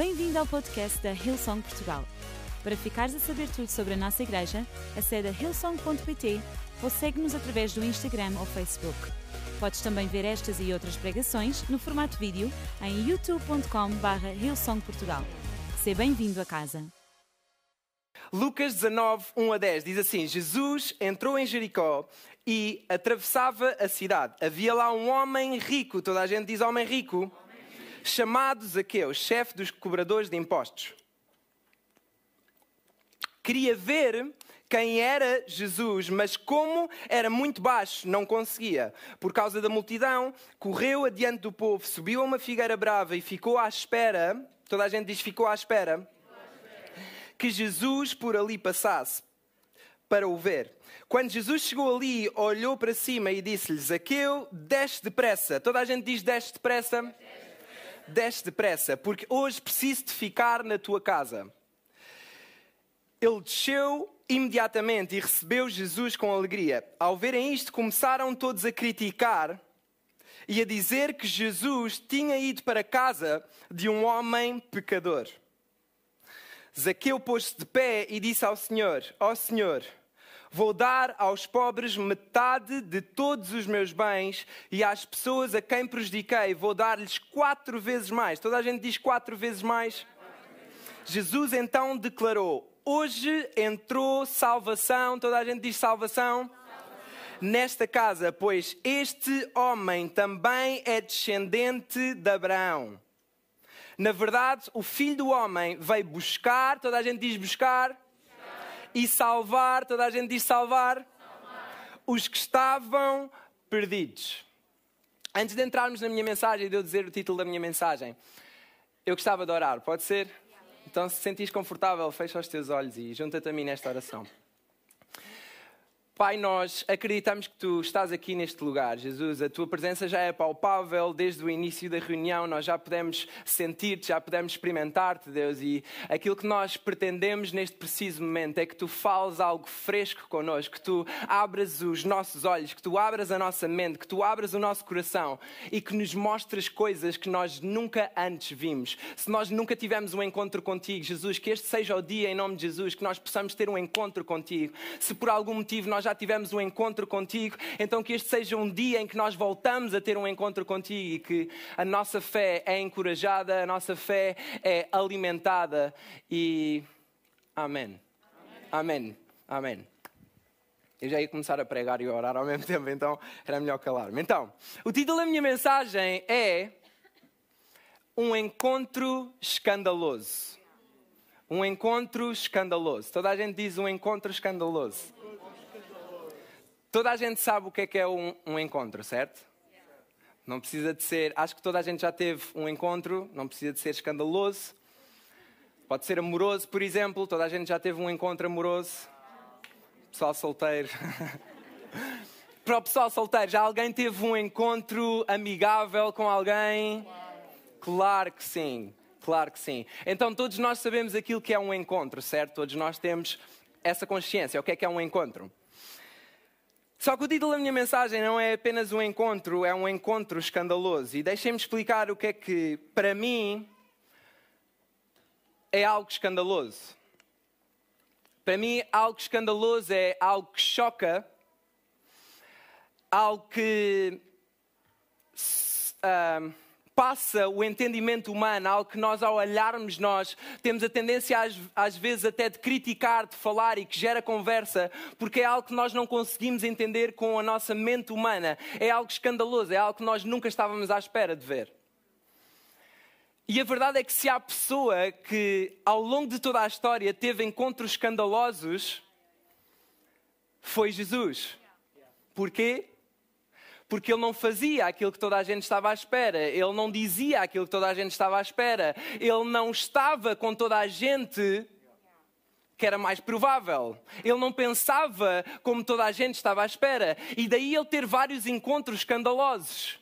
Bem-vindo ao podcast da Hillsong Portugal. Para ficares a saber tudo sobre a nossa igreja, acede a hillsong.pt ou segue-nos através do Instagram ou Facebook. Podes também ver estas e outras pregações no formato vídeo em youtube.com.br hillsongportugal. Seja bem-vindo a casa. Lucas 19, 1 a 10 diz assim: Jesus entrou em Jericó e atravessava a cidade. Havia lá um homem rico, toda a gente diz homem rico, chamado Zaqueu, chefe dos cobradores de impostos. Queria ver quem era Jesus, mas como era muito baixo, não conseguia. Por causa da multidão, correu adiante do povo, subiu a uma figueira brava e ficou à espera. Toda a gente diz ficou à espera. Que Jesus por ali passasse para o ver. Quando Jesus chegou ali, olhou para cima e disse-lhe: Zaqueu, desce depressa. Toda a gente diz desce depressa. Desce depressa, porque hoje preciso de ficar na tua casa. Ele desceu imediatamente e recebeu Jesus com alegria. Ao verem isto, começaram todos a criticar e a dizer que Jesus tinha ido para a casa de um homem pecador. Zaqueu pôs-se de pé e disse ao Senhor: Ó oh Senhor, vou dar aos pobres metade de todos os meus bens e às pessoas a quem prejudiquei vou dar-lhes quatro vezes mais. Toda a gente diz quatro vezes mais. Jesus então declarou: Hoje entrou salvação, toda a gente diz salvação. Nesta casa, pois este homem também é descendente de Abraão. Na verdade, o filho do homem veio buscar, toda a gente diz buscar. E salvar, toda a gente diz salvar, salvar, os que estavam perdidos. Antes de entrarmos na minha mensagem e de eu dizer o título da minha mensagem, eu gostava de orar, pode ser? Então, se sentires confortável, fecha os teus olhos e junta-te a mim nesta oração. Pai, nós acreditamos que tu estás aqui neste lugar, Jesus. A tua presença já é palpável desde o início da reunião. Nós já podemos sentir-te, já podemos experimentar-te, Deus. E aquilo que nós pretendemos neste preciso momento é que tu fales algo fresco connosco, que tu abras os nossos olhos, que tu abras a nossa mente, que tu abras o nosso coração e que nos mostres coisas que nós nunca antes vimos. Se nós nunca tivemos um encontro contigo, Jesus, que este seja o dia em nome de Jesus, que nós possamos ter um encontro contigo. Se por algum motivo nós já já tivemos um encontro contigo, então que este seja um dia em que nós voltamos a ter um encontro contigo e que a nossa fé é encorajada, a nossa fé é alimentada e. Amém. Amém. Amém. Eu já ia começar a pregar e orar ao mesmo tempo, então era melhor calar-me. Então, o título da minha mensagem é Um Encontro Escandaloso. Um encontro escandaloso. Toda a gente diz um encontro escandaloso. Toda a gente sabe o que é que é um, um encontro, certo? Não precisa de ser. Acho que toda a gente já teve um encontro, não precisa de ser escandaloso. Pode ser amoroso, por exemplo. Toda a gente já teve um encontro amoroso. Pessoal solteiro. Para o pessoal solteiro, já alguém teve um encontro amigável com alguém? Claro que sim. Claro que sim. Então todos nós sabemos aquilo que é um encontro, certo? Todos nós temos essa consciência. O que é que é um encontro? Só que o título da minha mensagem não é apenas um encontro, é um encontro escandaloso. E deixem-me explicar o que é que, para mim, é algo escandaloso. Para mim, algo escandaloso é algo que choca, algo que. Uh, passa o entendimento humano, algo que nós, ao olharmos, nós temos a tendência, às, às, vezes, até de criticar, de falar e que gera conversa, porque é algo que nós não conseguimos entender com a nossa mente humana. É algo escandaloso, é algo que nós nunca estávamos à espera de ver. E a verdade é que se há pessoa que, ao longo de toda a história, teve encontros escandalosos, foi Jesus. Porquê? Porque ele não fazia aquilo que toda a gente estava à espera, ele não dizia aquilo que toda a gente estava à espera, ele não estava com toda a gente que era mais provável. Ele não pensava como toda a gente estava à espera. E daí ele ter vários encontros escandalosos.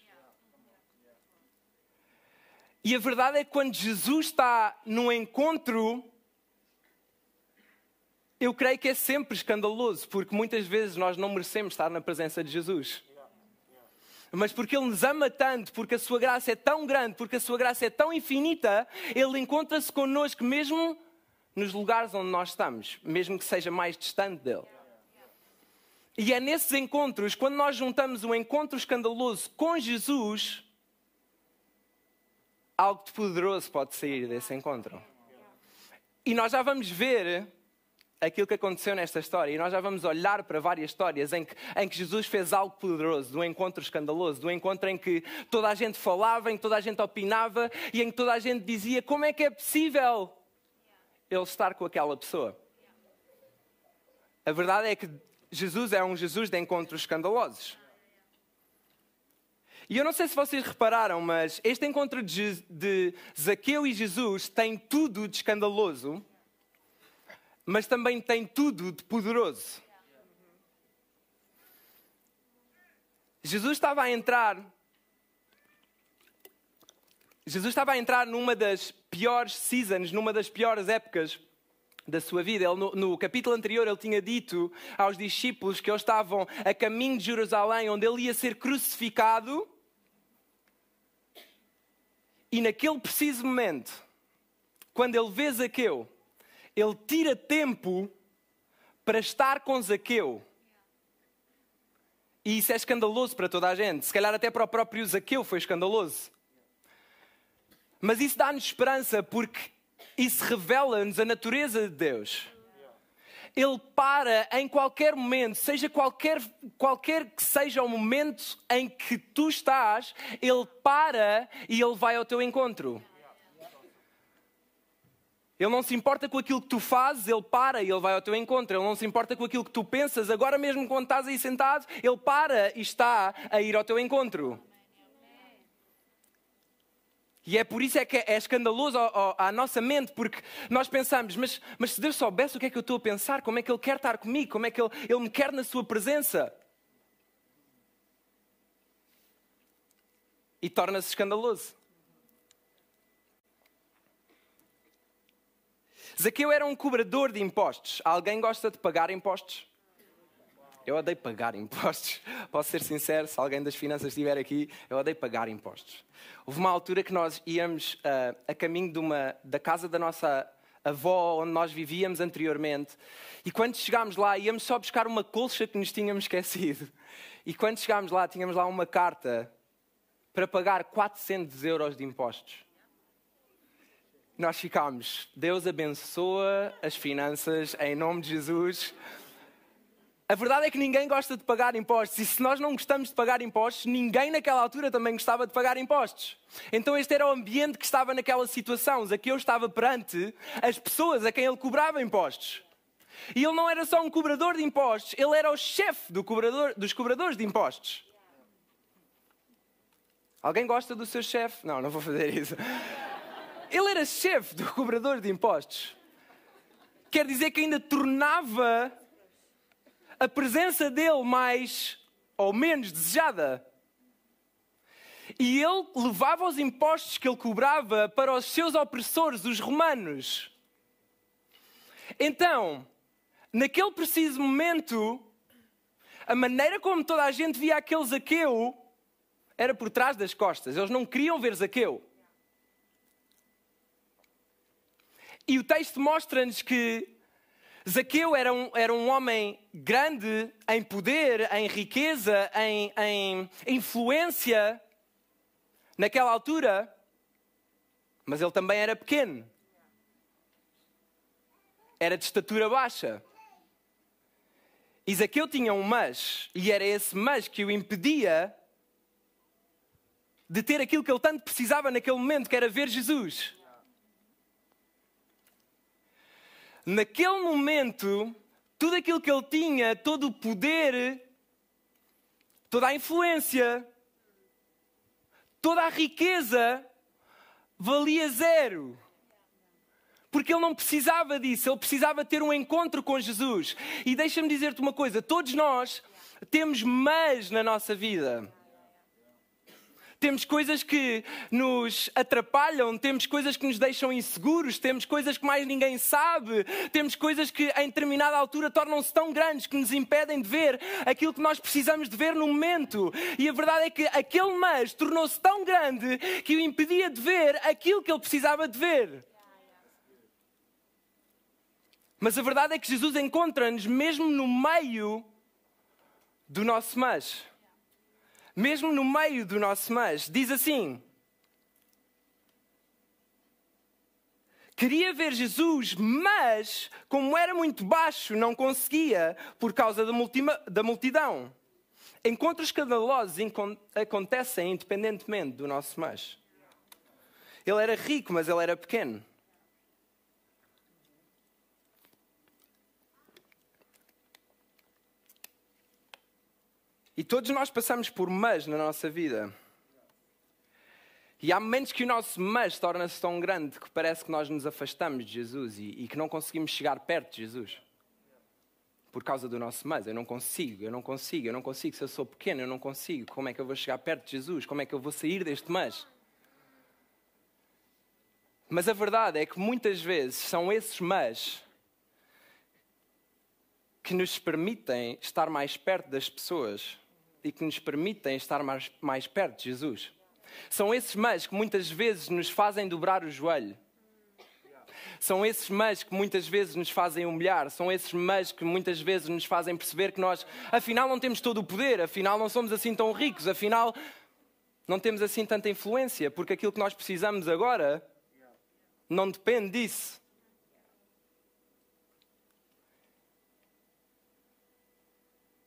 E a verdade é que quando Jesus está num encontro, eu creio que é sempre escandaloso, porque muitas vezes nós não merecemos estar na presença de Jesus. Mas porque Ele nos ama tanto, porque a Sua graça é tão grande, porque a Sua graça é tão infinita, Ele encontra-se connosco mesmo nos lugares onde nós estamos, mesmo que seja mais distante dele. E é nesses encontros, quando nós juntamos um encontro escandaloso com Jesus, algo de poderoso pode sair desse encontro. E nós já vamos ver aquilo que aconteceu nesta história. E nós já vamos olhar para várias histórias em que, em que Jesus fez algo poderoso, do encontro escandaloso, do encontro em que toda a gente falava, em que toda a gente opinava e em que toda a gente dizia: como é que é possível ele estar com aquela pessoa? A verdade é que Jesus é um Jesus de encontros escandalosos. E eu não sei se vocês repararam, mas este encontro de Zaqueu e Jesus tem tudo de escandaloso, mas também tem tudo de poderoso. Jesus estava a entrar. Jesus estava a entrar numa das piores seasons, numa das piores épocas da sua vida. Ele, no, no, capítulo anterior, ele tinha dito aos discípulos que eles estavam a caminho de Jerusalém, onde ele ia ser crucificado. E naquele preciso momento, quando ele vê Zaqueu, ele tira tempo para estar com Zaqueu. E isso é escandaloso para toda a gente. Se calhar até para o próprio Zaqueu foi escandaloso. Mas isso dá-nos esperança porque isso revela-nos a natureza de Deus. Ele para em qualquer momento, seja qualquer, qualquer que seja o momento em que tu estás, Ele para e Ele vai ao teu encontro. Ele não se importa com aquilo que tu fazes, ele para e ele vai ao teu encontro. Ele não se importa com aquilo que tu pensas, agora mesmo quando estás aí sentado, ele para e está a ir ao teu encontro. E é por isso é que é escandaloso à nossa mente, porque nós pensamos, mas, mas se Deus soubesse o que é que eu estou a pensar, como é que Ele quer estar comigo, como é que Ele, ele me quer na Sua presença. E torna-se escandaloso. Zaqueu era um cobrador de impostos. Alguém gosta de pagar impostos? Eu odeio pagar impostos. Posso ser sincero, se alguém das finanças estiver aqui, eu odeio pagar impostos. Houve uma altura que nós íamos uh, a caminho de uma, da casa da nossa avó, onde nós vivíamos anteriormente, e quando chegámos lá, íamos só buscar uma colcha que nos tínhamos esquecido. E quando chegámos lá, tínhamos lá uma carta para pagar 400 euros de impostos. Nós ficámos, Deus abençoa as finanças em nome de Jesus. A verdade é que ninguém gosta de pagar impostos, e se nós não gostamos de pagar impostos, ninguém naquela altura também gostava de pagar impostos. Então, este era o ambiente que estava naquela situação. Aqui eu estava perante as pessoas a quem ele cobrava impostos. E ele não era só um cobrador de impostos, ele era o chefe do cobrador, dos cobradores de impostos. Alguém gosta do seu chefe? Não, não vou fazer isso. Ele era chefe do cobrador de impostos. Quer dizer que ainda tornava a presença dele mais ou menos desejada. E ele levava os impostos que ele cobrava para os seus opressores, os romanos. Então, naquele preciso momento, a maneira como toda a gente via aquele Zaqueu era por trás das costas. Eles não queriam ver Zaqueu. E o texto mostra-nos que Zaqueu era um, era um homem grande em poder, em riqueza, em, em influência naquela altura, mas ele também era pequeno. Era de estatura baixa. E Zaqueu tinha um mas, e era esse mas que o impedia de ter aquilo que ele tanto precisava naquele momento, que era ver Jesus. Naquele momento, tudo aquilo que ele tinha, todo o poder, toda a influência, toda a riqueza, valia zero. Porque ele não precisava disso, ele precisava ter um encontro com Jesus. E deixa-me dizer-te uma coisa: todos nós temos mas na nossa vida. Temos coisas que nos atrapalham, temos coisas que nos deixam inseguros, temos coisas que mais ninguém sabe, temos coisas que em determinada altura tornam-se tão grandes que nos impedem de ver aquilo que nós precisamos de ver no momento. E a verdade é que aquele mas tornou-se tão grande que o impedia de ver aquilo que ele precisava de ver. Mas a verdade é que Jesus encontra-nos mesmo no meio do nosso mas mesmo no meio do nosso mas, diz assim: Queria ver Jesus, mas, como era muito baixo, não conseguia por causa da multidão. Encontros escandalosos acontecem independentemente do nosso mas. Ele era rico, mas ele era pequeno. E todos nós passamos por mas na nossa vida. E há momentos que o nosso mas torna-se tão grande que parece que nós nos afastamos de Jesus e, e, que não conseguimos chegar perto de Jesus. Por causa do nosso mas. Eu não consigo, eu não consigo, eu não consigo. Se eu sou pequeno, eu não consigo. Como é que eu vou chegar perto de Jesus? Como é que eu vou sair deste mas? Mas a verdade é que muitas vezes são esses mas que nos permitem estar mais perto das pessoas e que nos permitem estar mais, mais perto de Jesus. São esses mas que muitas vezes nos fazem dobrar o joelho. São esses mas que muitas vezes nos fazem humilhar, são esses mas que muitas vezes nos fazem perceber que nós, afinal, não temos todo o poder, afinal, não somos assim tão ricos, afinal, não temos assim tanta influência, porque aquilo que nós precisamos agora não depende disso.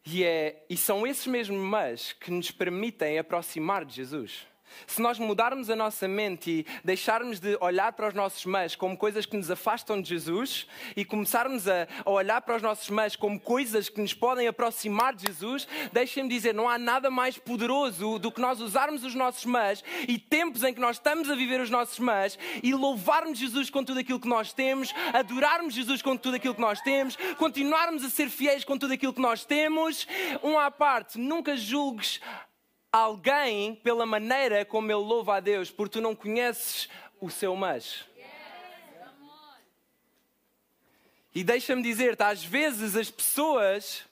E, é, e são esses mesmos mas que nos permitem aproximar de Jesus. Se nós mudarmos a nossa mente e deixarmos de olhar para os nossos mas como coisas que nos afastam de Jesus e começarmos a, olhar para os nossos mas como coisas que nos podem aproximar de Jesus, deixem-me dizer, não há nada mais poderoso do que nós usarmos os nossos mas e tempos em que nós estamos a viver os nossos mas e louvarmos Jesus com tudo aquilo que nós temos, adorarmos Jesus com tudo aquilo que nós temos, continuarmos a ser fiéis com tudo aquilo que nós temos. Um à parte, nunca julgues alguém pela maneira como ele louva a Deus, porque tu não conheces o seu mas. E deixa-me dizer-te, às vezes as pessoas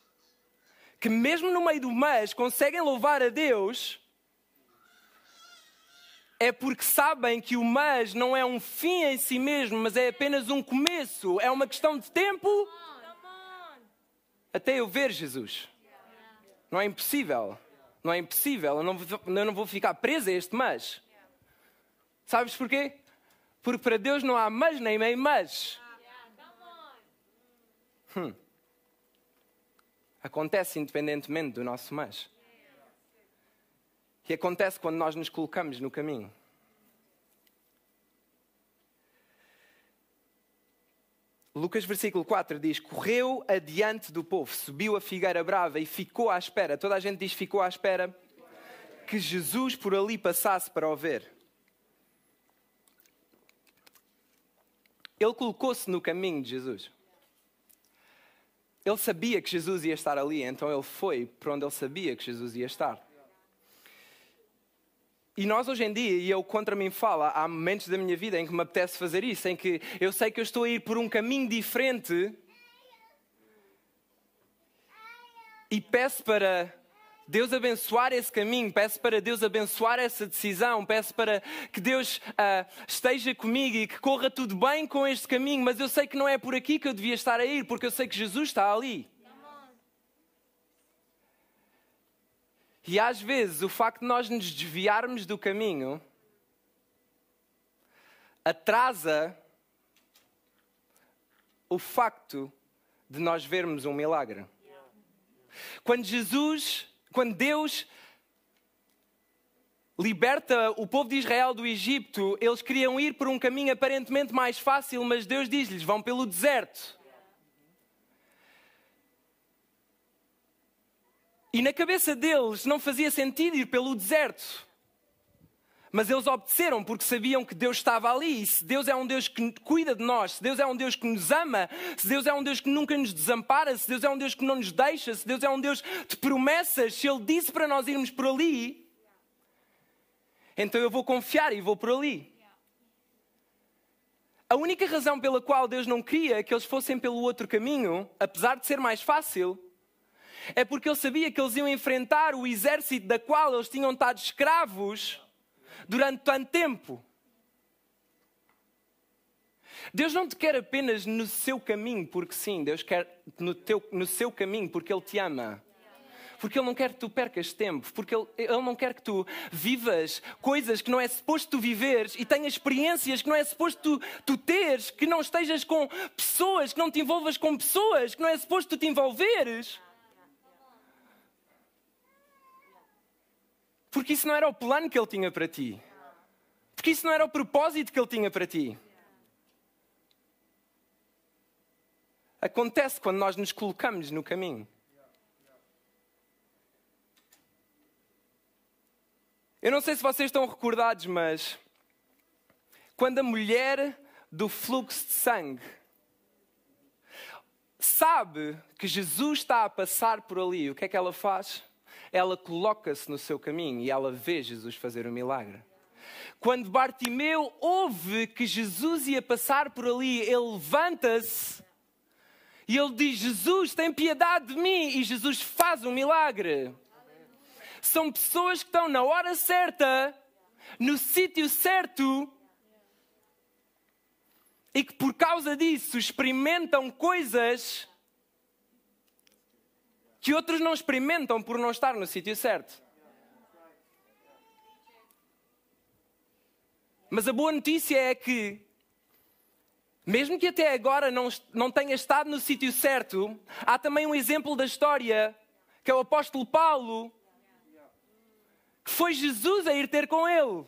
que mesmo no meio do mas conseguem louvar a Deus, é porque sabem que o mas não é um fim em si mesmo, mas é apenas um começo, é uma questão de tempo até eu ver Jesus. Não é impossível. Não é impossível, eu não, eu não vou ficar preso a este mas. Sabes porquê? Porque para Deus não há mas nem meio mas. Hum. Acontece independentemente do nosso mas. E acontece quando nós nos colocamos no caminho. Lucas versículo 4 diz: Correu adiante do povo, subiu a figueira brava e ficou à espera. Toda a gente diz: ficou à espera que Jesus por ali passasse para o ver. Ele colocou-se no caminho de Jesus. Ele sabia que Jesus ia estar ali, então ele foi para onde ele sabia que Jesus ia estar. E nós hoje em dia, e eu contra mim falo, há momentos da minha vida em que me apetece fazer isso, em que eu sei que eu estou a ir por um caminho diferente e peço para Deus abençoar esse caminho, peço para Deus abençoar essa decisão, peço para que Deus uh, esteja comigo e que corra tudo bem com este caminho, mas eu sei que não é por aqui que eu devia estar a ir, porque eu sei que Jesus está ali. E às vezes o facto de nós nos desviarmos do caminho atrasa o facto de nós vermos um milagre. Quando Jesus, quando Deus liberta o povo de Israel do Egito, eles queriam ir por um caminho aparentemente mais fácil, mas Deus diz-lhes: vão pelo deserto. E na cabeça deles não fazia sentido ir pelo deserto. Mas eles obedeceram porque sabiam que Deus estava ali. E se Deus é um Deus que cuida de nós, se Deus é um Deus que nos ama, se Deus é um Deus que nunca nos desampara, se Deus é um Deus que não nos deixa, se Deus é um Deus de promessas, se Ele disse para nós irmos por ali, Então eu vou confiar e vou por ali. A única razão pela qual Deus não queria que eles fossem pelo outro caminho, apesar de ser mais fácil, é porque Ele sabia que eles iam enfrentar o exército da qual eles tinham estado escravos durante tanto tempo. Deus não te quer apenas no seu caminho, porque sim, Deus quer no, teu, no seu caminho, porque Ele te ama porque Ele não quer que tu percas tempo, porque Ele, Ele não quer que tu vivas coisas que não é suposto tu viveres e tenhas experiências que não é suposto tu, tu teres, que não estejas com pessoas, que não te envolvas com pessoas, que não é suposto tu te envolveres. Porque isso não era o plano que Ele tinha para ti. Porque isso não era o propósito que Ele tinha para ti. Acontece quando nós nos colocamos no caminho. Eu não sei se vocês estão recordados, mas quando a mulher do fluxo de sangue sabe que Jesus está a passar por ali, o que é que ela faz? Ela coloca-se no seu caminho e ela vê Jesus fazer o um milagre. Quando Bartimeu ouve que Jesus ia passar por ali, ele levanta-se e ele diz: Jesus, tem piedade de mim. E Jesus faz um milagre são pessoas que estão na hora certa, no sítio certo, e que por causa disso experimentam coisas que outros não experimentam por não estar no sítio certo. Mas a boa notícia é que, mesmo que até agora não, não tenha estado no sítio certo, há também um exemplo da história, que é o apóstolo Paulo, foi Jesus a ir ter com ele.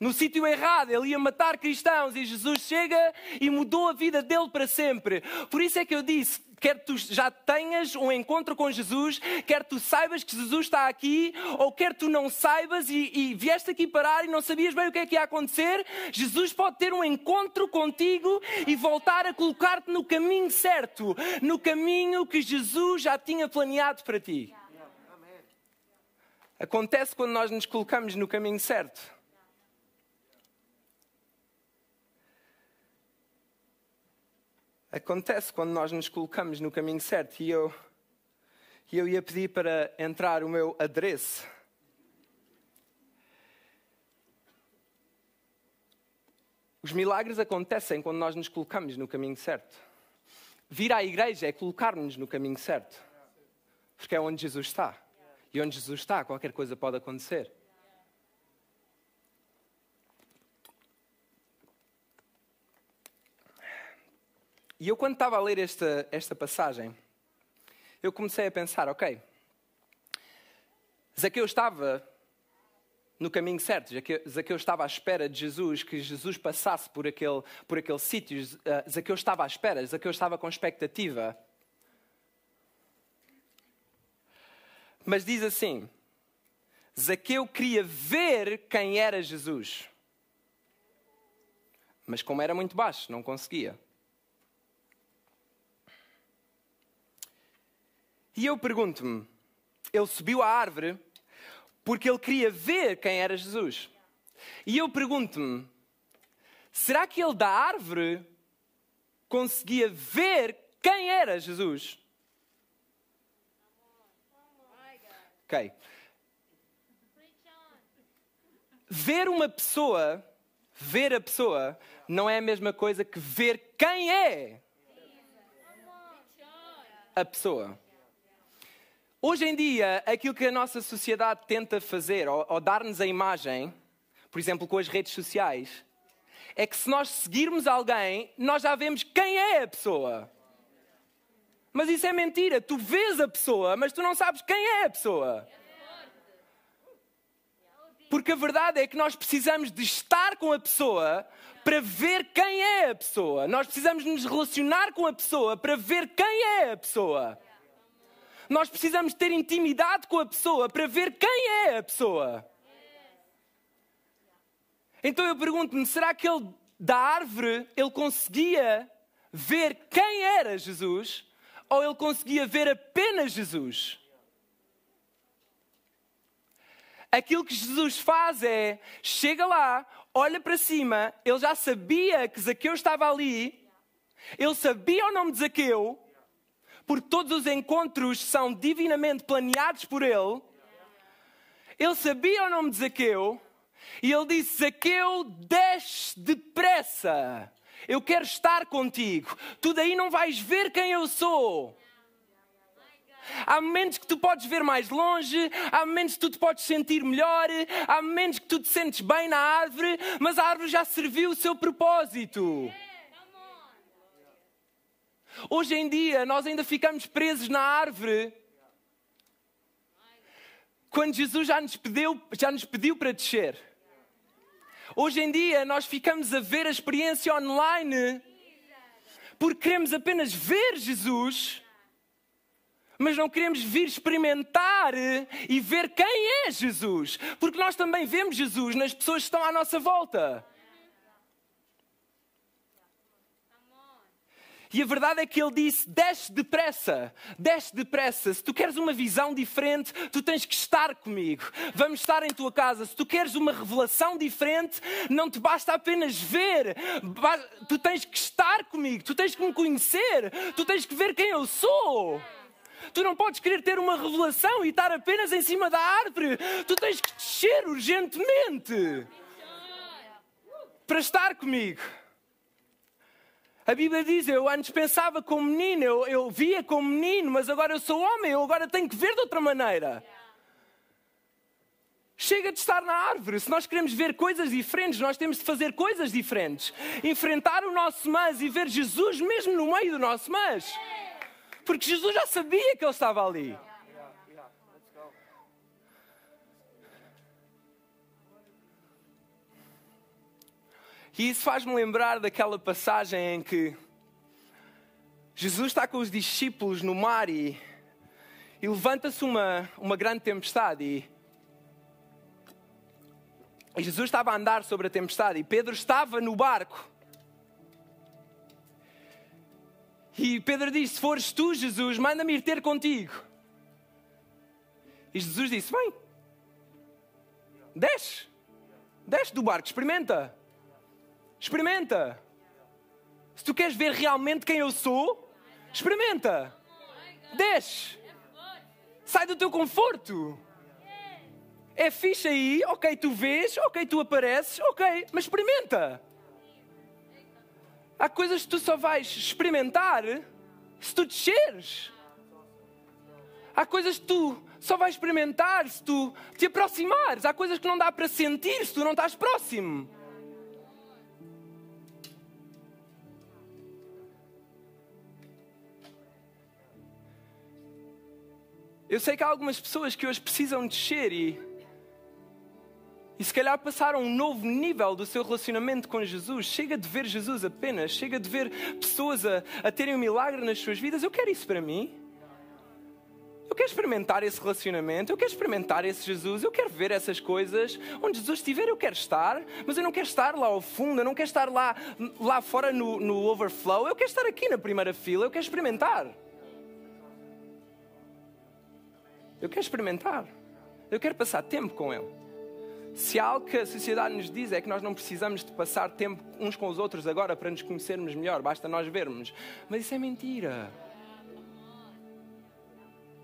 No sítio errado, ele ia matar cristãos e Jesus chega e mudou a vida dele para sempre. Por isso é que eu disse: quer tu já tenhas um encontro com Jesus, quer tu saibas que Jesus está aqui, ou quer tu não saibas e, e vieste aqui parar e não sabias bem o que é que ia acontecer, Jesus pode ter um encontro contigo e voltar a colocar-te no caminho certo, no caminho que Jesus já tinha planeado para ti. Acontece quando nós nos colocamos no caminho certo. Acontece quando nós nos colocamos no caminho certo. E eu, eu ia pedir para entrar o meu adereço. Os milagres acontecem quando nós nos colocamos no caminho certo. Vir à igreja é colocar-nos no caminho certo. Porque é onde Jesus está. E onde Jesus está, qualquer coisa pode acontecer. E eu, quando estava a ler esta, esta passagem, eu comecei a pensar: ok, Zaqueu estava no caminho certo, Zaqueu estava à espera de Jesus, que Jesus passasse por aquele, por aquele sítio, Zaqueu estava à espera, Zaqueu estava com expectativa. Mas diz assim: Zaqueu queria ver quem era Jesus. Mas como era muito baixo, não conseguia. E eu pergunto-me: ele subiu à árvore porque ele queria ver quem era Jesus. E eu pergunto-me: será que ele da árvore conseguia ver quem era Jesus? Ok. Ver uma pessoa, ver a pessoa, não é a mesma coisa que ver quem é a pessoa. Hoje em dia, aquilo que a nossa sociedade tenta fazer, ou, ou dar-nos a imagem, por exemplo, com as redes sociais, é que se nós seguirmos alguém, nós já vemos quem é a pessoa. Mas isso é mentira. Tu vês a pessoa, mas tu não sabes quem é a pessoa. Porque a verdade é que nós precisamos de estar com a pessoa para ver quem é a pessoa. Nós precisamos nos relacionar com a pessoa para ver quem é a pessoa. Nós precisamos ter intimidade com a pessoa para ver quem é a pessoa. Então eu pergunto-me, será que ele da árvore ele conseguia ver quem era Jesus? ou ele conseguia ver apenas Jesus? aquilo que Jesus faz é: chega lá, olha para cima, ele já sabia que Zaqueu estava ali, ele sabia o nome de Zaqueu, porque todos os encontros são divinamente planeados por ele. Ele sabia o nome de Zaqueu e ele disse: Zaqueu, desce depressa. Eu quero estar contigo. Tu daí não vais ver quem eu sou. Há momentos que tu podes ver mais longe, há momentos que tu te podes sentir melhor, há momentos que tu te sentes bem na árvore, mas a árvore já serviu o seu propósito. Hoje em dia, nós ainda ficamos presos na árvore. Quando Jesus já nos pediu, já nos pediu para descer. Hoje em dia, nós ficamos a ver a experiência online porque queremos apenas ver Jesus mas não queremos vir experimentar e ver quem é Jesus, porque nós também vemos Jesus nas pessoas que estão à nossa volta. E a verdade é que ele disse: desce depressa, desce depressa. Se tu queres uma visão diferente, tu tens que estar comigo. Vamos estar em tua casa. Se tu queres uma revelação diferente, não te basta apenas ver, tu tens que estar comigo, tu tens que me conhecer, tu tens que ver quem eu sou. Tu não podes querer ter uma revelação e estar apenas em cima da árvore. Tu tens que descer urgentemente para estar comigo. A Bíblia diz: Eu antes pensava como menino, eu, eu via como menino, mas agora eu sou homem, eu agora tenho que ver de outra maneira. Chega de estar na árvore. Se nós queremos ver coisas diferentes, nós temos de fazer coisas diferentes. Enfrentar o nosso mas e ver Jesus mesmo no meio do nosso mas. Porque Jesus já sabia que ele estava ali. E isso faz-me lembrar daquela passagem em que Jesus está com os discípulos no mar e, e levanta-se uma, uma grande tempestade. E, e Jesus estava a andar sobre a tempestade e Pedro estava no barco. E Pedro disse: Se fores tu, Jesus, manda-me ir ter contigo. E Jesus disse: Vem, desce, desce do barco, experimenta, experimenta. Se tu queres ver realmente quem eu sou, experimenta, desce, sai do teu conforto. É fixe aí, ok, tu vês, ok, tu apareces, ok, mas experimenta. Há coisas que tu só vais experimentar se tu desceres. Há coisas que tu só vais experimentar se tu te aproximares. Há coisas que não dá para sentir se tu não estás próximo. Eu sei que há algumas pessoas que hoje precisam descer e e se calhar passaram um novo nível do seu relacionamento com Jesus. Chega de ver Jesus apenas, chega de ver pessoas a, a terem um milagre nas suas vidas. Eu quero isso para mim. Eu quero experimentar esse relacionamento, eu quero experimentar esse Jesus, eu quero ver essas coisas. Onde Jesus estiver, eu quero estar, mas eu não quero estar lá ao fundo, eu não quero estar lá, lá fora no, no overflow, eu quero estar aqui na primeira fila, eu quero experimentar. Eu quero experimentar. Eu quero passar tempo com Ele. Se há algo que a sociedade nos diz é que nós não precisamos de passar tempo uns com os outros agora para nos conhecermos melhor, basta nós vermos. Mas isso é mentira.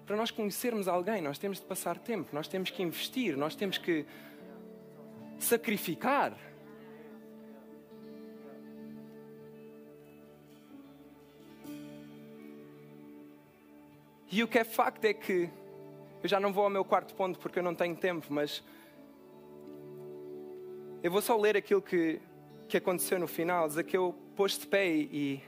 Para nós conhecermos alguém, nós temos de passar tempo, nós temos que investir, nós temos que sacrificar. E o que é facto é que eu já não vou ao meu quarto ponto porque eu não tenho tempo, mas eu vou só ler aquilo que, que aconteceu no final. Zaqueu pôs de pé e,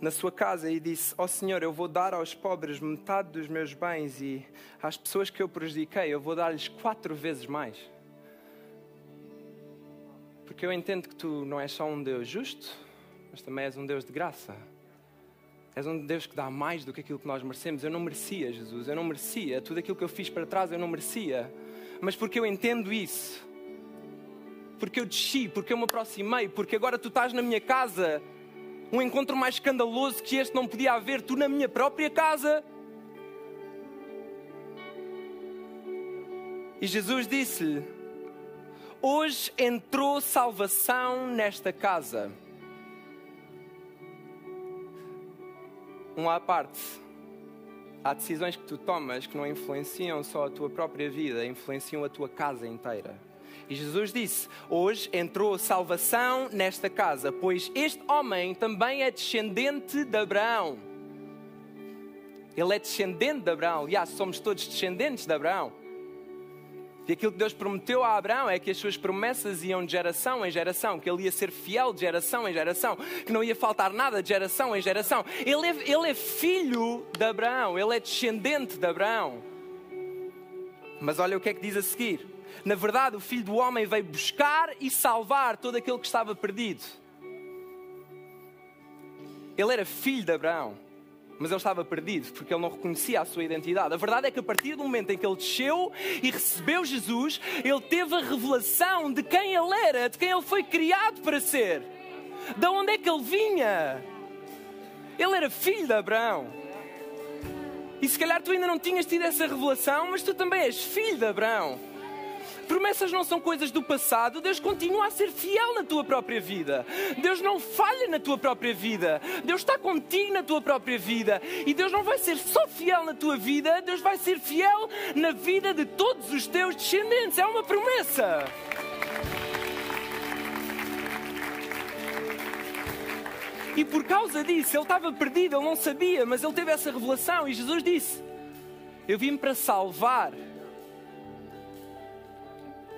na sua casa e disse: Ó oh Senhor, eu vou dar aos pobres metade dos meus bens e às pessoas que eu prejudiquei, eu vou dar-lhes quatro vezes mais. Porque eu entendo que tu não és só um Deus justo, mas também és um Deus de graça. És um Deus que dá mais do que aquilo que nós merecemos. Eu não merecia, Jesus, eu não merecia. Tudo aquilo que eu fiz para trás, eu não merecia mas porque eu entendo isso. Porque eu desci, porque eu me aproximei, porque agora tu estás na minha casa. Um encontro mais escandaloso que este não podia haver, tu na minha própria casa. E Jesus disse-lhe: Hoje entrou salvação nesta casa. Um à parte. Há decisões que tu tomas que não influenciam só a tua própria vida, influenciam a tua casa inteira. E Jesus disse: Hoje entrou salvação nesta casa, pois este homem também é descendente de Abraão. Ele é descendente de Abraão. Aliás, somos todos descendentes de Abraão. E aquilo que Deus prometeu a Abraão é que as suas promessas iam de geração em geração, que ele ia ser fiel de geração em geração, que não ia faltar nada de geração em geração. Ele é, ele é filho de Abraão, ele é descendente de Abraão. Mas olha o que é que diz a seguir. Na verdade, o filho do homem veio buscar e salvar todo aquele que estava perdido. Ele era filho de Abraão mas ele estava perdido porque ele não reconhecia a sua identidade. A verdade é que a partir do momento em que ele desceu e recebeu Jesus, ele teve a revelação de quem ele era, de quem ele foi criado para ser, de onde é que ele vinha. Ele era filho de Abraão. E se calhar tu ainda não tinhas tido essa revelação, mas tu também és filho de Abraão. Promessas não são coisas do passado. Deus continua a ser fiel na tua própria vida. Deus não falha na tua própria vida. Deus está contigo na tua própria vida. E Deus não vai ser só fiel na tua vida, Deus vai ser fiel na vida de todos os teus descendentes. É uma promessa. E por causa disso, ele estava perdido, ele não sabia, mas ele teve essa revelação. E Jesus disse: Eu vim para salvar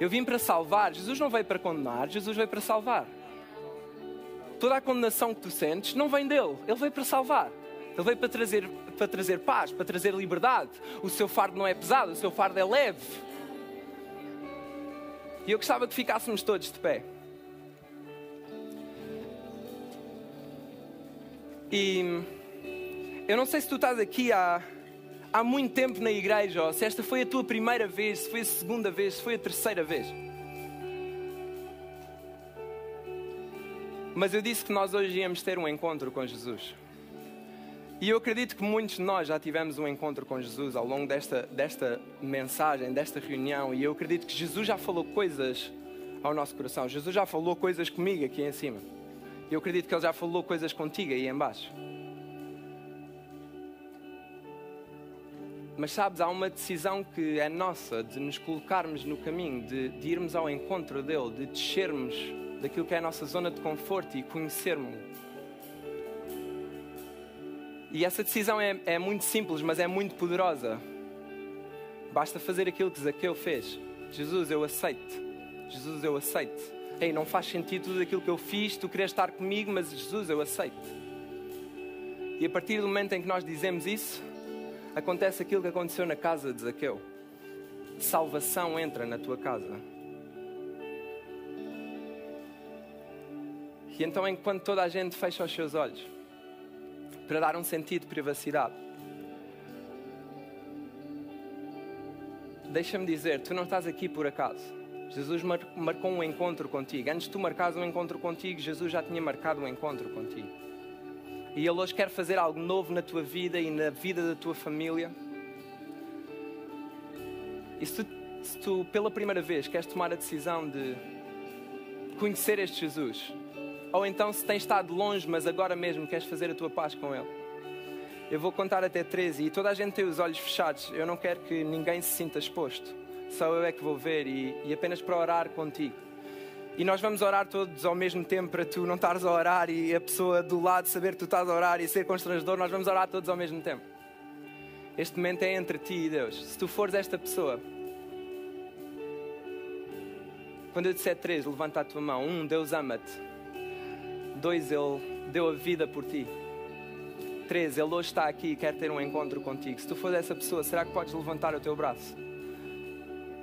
eu vim para salvar. Jesus não veio para condenar, Jesus veio para salvar. Toda a condenação que tu sentes não vem dele, ele veio para salvar. Ele veio para trazer, para trazer paz, para trazer liberdade. O seu fardo não é pesado, o seu fardo é leve. E eu gostava que ficássemos todos de pé. E eu não sei se tu estás aqui há há muito tempo na igreja, ou se esta foi a tua primeira vez, se foi a segunda vez, se foi a terceira vez. Mas eu disse que nós hoje íamos ter um encontro com Jesus. E eu acredito que muitos de nós já tivemos um encontro com Jesus ao longo desta, desta mensagem, desta reunião. E eu acredito que Jesus já falou coisas ao nosso coração. Jesus já falou coisas comigo aqui em cima. E eu acredito que Ele já falou coisas contigo aí embaixo. Mas sabes, há uma decisão que é nossa de nos colocarmos no caminho, de, de irmos ao encontro dele, de descermos daquilo que é a nossa zona de conforto e conhecermos-lo. E essa decisão é, é muito simples, mas é muito poderosa. Basta fazer aquilo que Zaqueu fez. Jesus, eu aceito. Jesus, eu aceito. Ei, não faz sentido tudo aquilo que eu fiz, tu queres estar comigo, mas Jesus, eu aceito. E a partir do momento em que nós dizemos isso, acontece aquilo que aconteceu na casa de Zaqueu. Salvação entra na tua casa. E então, enquanto toda a gente fecha os seus olhos, para dar um sentido de privacidade, deixa-me dizer: tu não estás aqui por acaso. Jesus marcou um encontro contigo. Antes de tu marcares um encontro contigo, Jesus já tinha marcado um encontro contigo. E Ele hoje quer fazer algo novo na tua vida e na vida da tua família. E se tu, se tu pela primeira vez queres tomar a decisão de conhecer este Jesus, ou então se tens estado longe, mas agora mesmo queres fazer a tua paz com Ele, eu vou contar até 13 e toda a gente tem os olhos fechados. Eu não quero que ninguém se sinta exposto. Só eu é que vou ver e, e apenas para orar contigo. E nós vamos orar todos ao mesmo tempo para tu não estares a orar e a pessoa do lado saber que tu estás a orar e ser constrangedor. Nós vamos orar todos ao mesmo tempo. Este momento é entre ti e Deus. Se tu fores esta pessoa, quando eu disser três, levanta a tua mão. Um, Deus ama-te. Dois, Ele deu a vida por ti. Três, Ele hoje está aqui e quer ter um encontro contigo. Se tu fores essa pessoa, será que podes levantar o teu braço?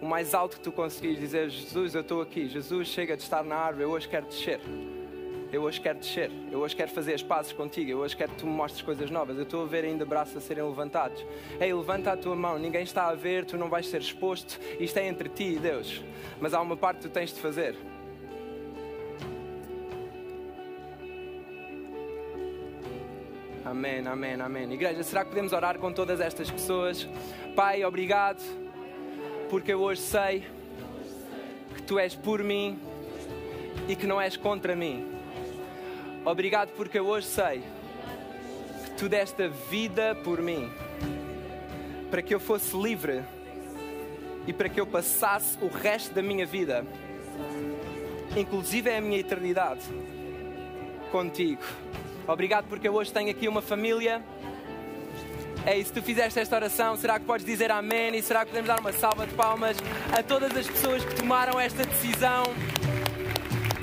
O mais alto que tu conseguires dizer: Jesus, eu estou aqui. Jesus, chega de estar na árvore. Eu hoje quero descer. Eu hoje quero descer. Eu hoje quero fazer as pazes contigo. Eu hoje quero que tu me mostres coisas novas. Eu estou a ver ainda braços a serem levantados. Ei, levanta a tua mão. Ninguém está a ver. Tu não vais ser exposto. Isto é entre ti e Deus. Mas há uma parte que tu tens de fazer. Amém, amém, amém. Igreja, será que podemos orar com todas estas pessoas? Pai, obrigado porque eu hoje sei que tu és por mim e que não és contra mim. Obrigado porque eu hoje sei que tu deste a vida por mim, para que eu fosse livre e para que eu passasse o resto da minha vida, inclusive a minha eternidade, contigo. Obrigado porque eu hoje tenho aqui uma família. É, se tu fizeste esta oração, será que podes dizer amém? E será que podemos dar uma salva de palmas a todas as pessoas que tomaram esta decisão?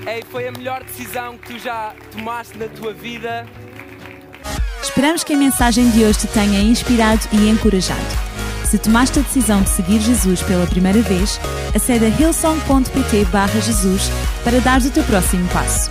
É, foi a melhor decisão que tu já tomaste na tua vida. Esperamos que a mensagem de hoje te tenha inspirado e encorajado. Se tomaste a decisão de seguir Jesus pela primeira vez, acede a hillsong.pt Jesus para dar o teu próximo passo.